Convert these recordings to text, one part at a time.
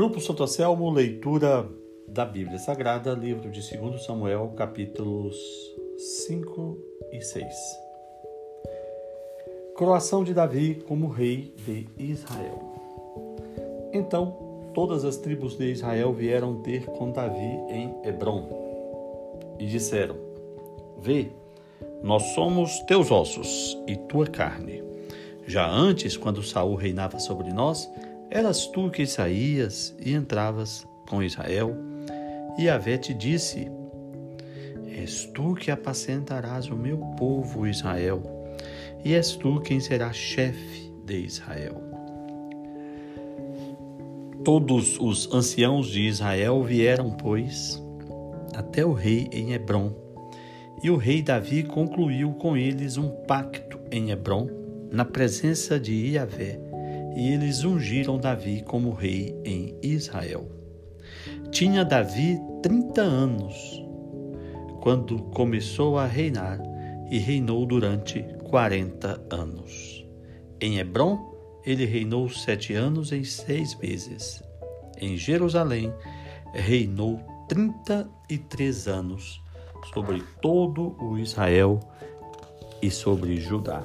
Grupo Santo Anselmo, leitura da Bíblia Sagrada, livro de 2 Samuel, capítulos 5 e 6. Coroação de Davi como rei de Israel. Então, todas as tribos de Israel vieram ter com Davi em Hebron e disseram: Vê, nós somos teus ossos e tua carne. Já antes, quando Saul reinava sobre nós, eras tu que saías e entravas com Israel, e Avé te disse: És tu que apacentarás o meu povo Israel, e és tu quem será chefe de Israel. Todos os anciãos de Israel vieram, pois, até o rei em Hebron, e o rei Davi concluiu com eles um pacto em Hebron, na presença de Iavé, e eles ungiram Davi como rei em Israel. Tinha Davi trinta anos quando começou a reinar e reinou durante quarenta anos. Em Hebron, ele reinou sete anos e seis meses. Em Jerusalém, reinou trinta e três anos sobre todo o Israel e sobre Judá.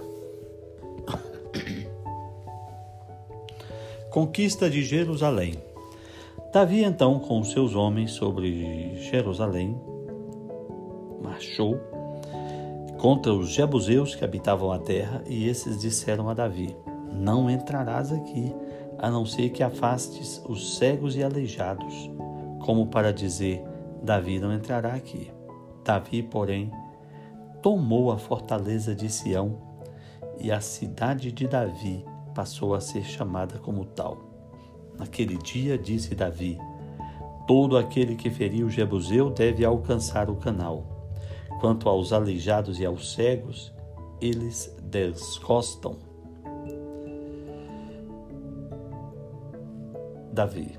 Conquista de Jerusalém. Davi, então, com seus homens sobre Jerusalém, marchou contra os jebuseus que habitavam a terra, e esses disseram a Davi: Não entrarás aqui, a não ser que afastes os cegos e aleijados, como para dizer: Davi não entrará aqui. Davi, porém, tomou a fortaleza de Sião e a cidade de Davi passou a ser chamada como tal. Naquele dia, disse Davi: Todo aquele que feriu Jebuseu deve alcançar o canal. Quanto aos aleijados e aos cegos, eles descostam. Davi.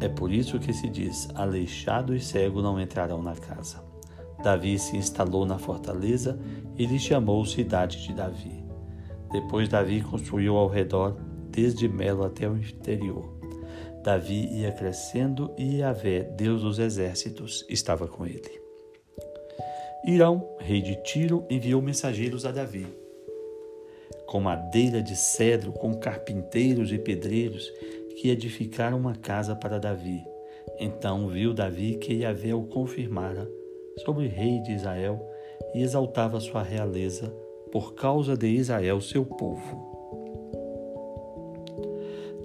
É por isso que se diz: aleijado e cego não entrarão na casa. Davi se instalou na fortaleza e lhe chamou cidade de Davi. Depois Davi construiu ao redor, desde Melo até o interior. Davi ia crescendo e Yahvé, Deus dos exércitos, estava com ele. Irão, rei de Tiro, enviou mensageiros a Davi. Com madeira de cedro, com carpinteiros e pedreiros, que edificaram uma casa para Davi. Então viu Davi que Yahvé o confirmara sobre o rei de Israel e exaltava sua realeza por causa de Israel, seu povo.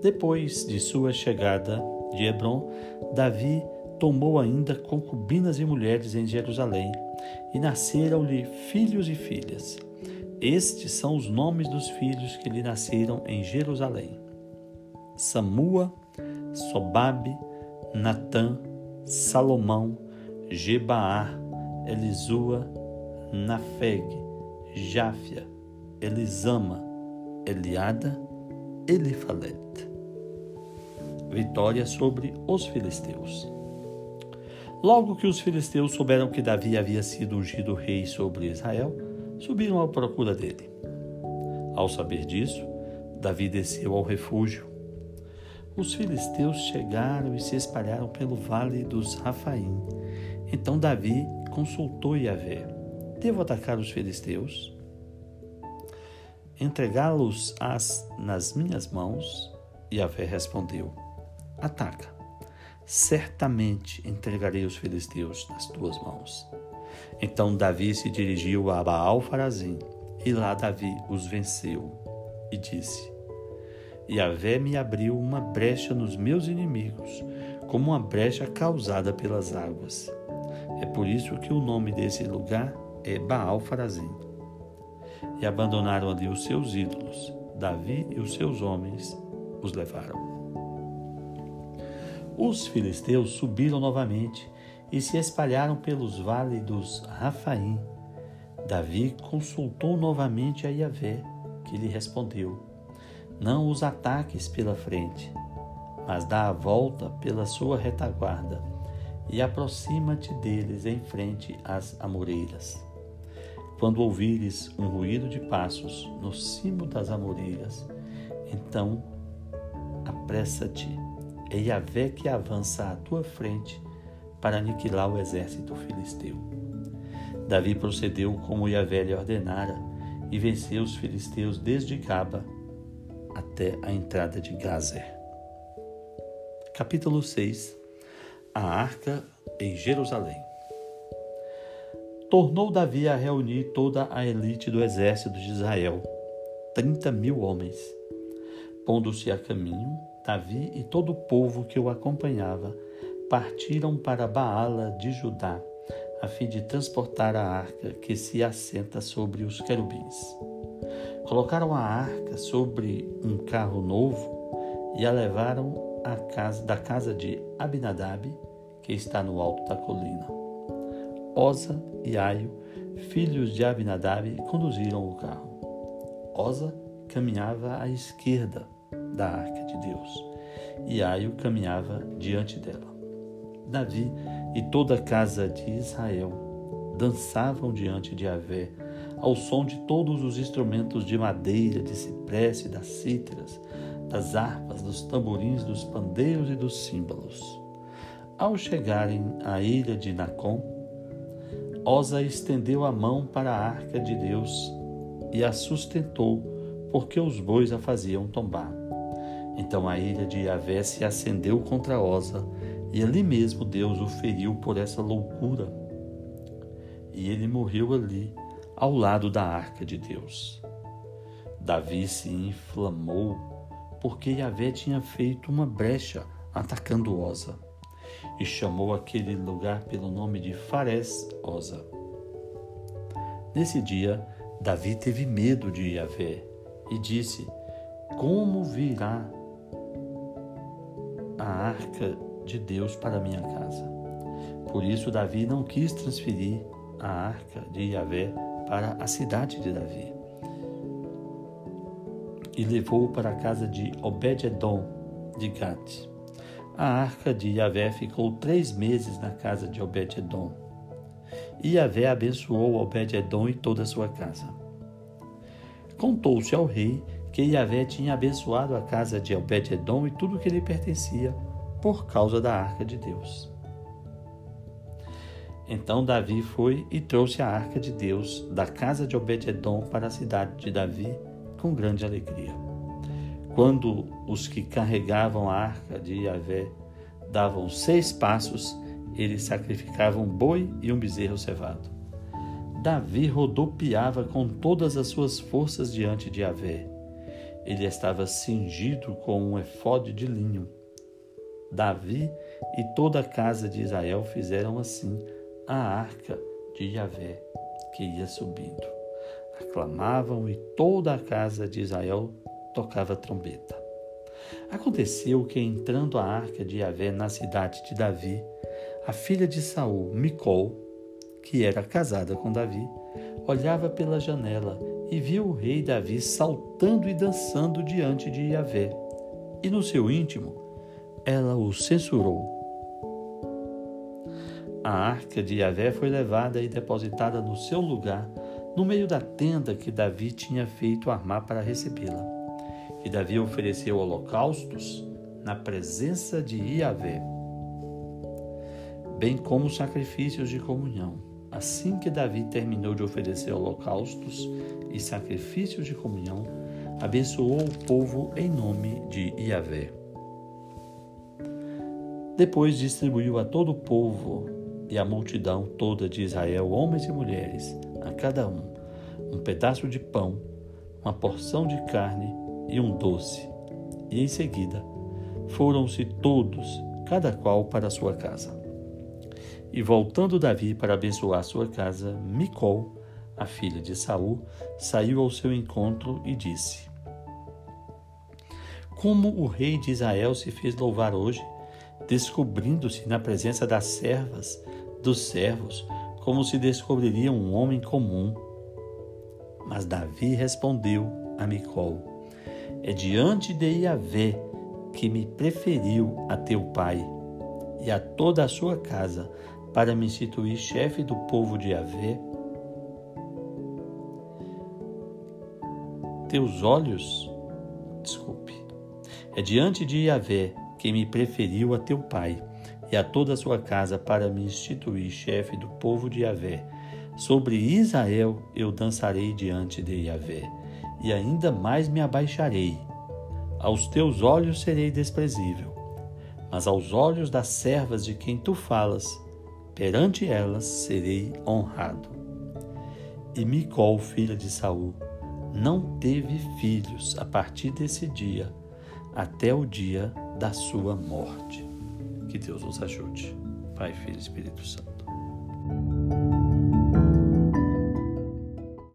Depois de sua chegada de Hebron, Davi tomou ainda concubinas e mulheres em Jerusalém, e nasceram-lhe filhos e filhas. Estes são os nomes dos filhos que lhe nasceram em Jerusalém: Samua, Sobabe, Natã, Salomão, Jebaar, Elisua, Nafeg, Jáfia, Elisama, Eliada, Elifalet. Vitória sobre os filisteus. Logo que os filisteus souberam que Davi havia sido ungido rei sobre Israel, subiram à procura dele. Ao saber disso, Davi desceu ao refúgio. Os filisteus chegaram e se espalharam pelo vale dos Rafaim. Então Davi consultou Yahvé Devo atacar os filisteus? Entregá-los nas minhas mãos? E Yahvé respondeu: Ataca. Certamente entregarei os filisteus nas tuas mãos. Então Davi se dirigiu a Baal Farazim, e lá Davi os venceu, e disse: Yahvé me abriu uma brecha nos meus inimigos, como uma brecha causada pelas águas. É por isso que o nome desse lugar Baal Farazim. E abandonaram ali os seus ídolos. Davi e os seus homens os levaram. Os filisteus subiram novamente e se espalharam pelos vales dos Rafaim. Davi consultou novamente a Yahvé, que lhe respondeu: Não os ataques pela frente, mas dá a volta pela sua retaguarda e aproxima-te deles em frente às amoreiras. Quando ouvires um ruído de passos no cimo das amoreiras, então apressa-te é Yahvé que avança à tua frente para aniquilar o exército filisteu. Davi procedeu como Yahvé lhe ordenara e venceu os filisteus desde Gaba até a entrada de Gazer. Capítulo 6 A arca em Jerusalém Tornou Davi a reunir toda a elite do exército de Israel, trinta mil homens. Pondo-se a caminho, Davi e todo o povo que o acompanhava partiram para Baala de Judá, a fim de transportar a arca que se assenta sobre os querubins. Colocaram a arca sobre um carro novo e a levaram casa, da casa de Abinadab, que está no alto da colina. Osa e Aio, filhos de Abinadab, conduziram o carro. Osa caminhava à esquerda da arca de Deus, e Aio caminhava diante dela. Davi e toda a casa de Israel dançavam diante de Avé, ao som de todos os instrumentos de madeira, de cipreste, das cítaras, das harpas, dos tamborins, dos pandeiros e dos símbolos. Ao chegarem à ilha de Nacon, Osa estendeu a mão para a arca de Deus e a sustentou, porque os bois a faziam tombar. Então a ira de Yahvé se acendeu contra Osa, e ali mesmo Deus o feriu por essa loucura. E ele morreu ali, ao lado da arca de Deus. Davi se inflamou, porque Yahvé tinha feito uma brecha atacando Osa e chamou aquele lugar pelo nome de Fares Osa. Nesse dia, Davi teve medo de Yahvé e disse: Como virá a arca de Deus para minha casa? Por isso, Davi não quis transferir a arca de Yahvé para a cidade de Davi e levou para a casa de Obed-Edom de Gate. A arca de Yahvé ficou três meses na casa de Obed-Edom. E Yahvé abençoou Obed-Edom e toda a sua casa. Contou-se ao rei que Yahvé tinha abençoado a casa de Obed-Edom e tudo que lhe pertencia, por causa da arca de Deus. Então Davi foi e trouxe a arca de Deus da casa de Obed-Edom para a cidade de Davi com grande alegria. Quando os que carregavam a arca de Yahvé davam seis passos, eles sacrificavam um boi e um bezerro cevado. Davi rodopiava com todas as suas forças diante de Yahvé. Ele estava cingido com um efode de linho. Davi e toda a casa de Israel fizeram assim a arca de Yahvé, que ia subindo. Aclamavam e toda a casa de Israel tocava trombeta. Aconteceu que, entrando a arca de Yahvé na cidade de Davi, a filha de Saul, Micol, que era casada com Davi, olhava pela janela e viu o rei Davi saltando e dançando diante de Yahvé. E no seu íntimo, ela o censurou. A arca de Yahvé foi levada e depositada no seu lugar, no meio da tenda que Davi tinha feito armar para recebê-la. E Davi ofereceu holocaustos na presença de Iavé, bem como sacrifícios de comunhão. Assim que Davi terminou de oferecer holocaustos e sacrifícios de comunhão, abençoou o povo em nome de Iavé. Depois distribuiu a todo o povo e a multidão toda de Israel, homens e mulheres, a cada um, um pedaço de pão, uma porção de carne e um doce. E em seguida foram-se todos, cada qual para sua casa. E voltando Davi para abençoar sua casa, Micol, a filha de Saul, saiu ao seu encontro e disse: Como o rei de Israel se fez louvar hoje, descobrindo-se na presença das servas, dos servos, como se descobriria um homem comum. Mas Davi respondeu a Micol: é diante de Yahvé que me preferiu a teu pai e a toda a sua casa para me instituir chefe do povo de Yahvé. Teus olhos, desculpe, é diante de Yahvé quem me preferiu a teu pai e a toda a sua casa para me instituir chefe do povo de Yahvé. Sobre Israel eu dançarei diante de Yahvé, e ainda mais me abaixarei. Aos teus olhos serei desprezível, mas aos olhos das servas de quem tu falas, perante elas serei honrado. E Micol, filha de Saul, não teve filhos a partir desse dia até o dia da sua morte. Que Deus nos ajude. Pai, Filho e Espírito Santo.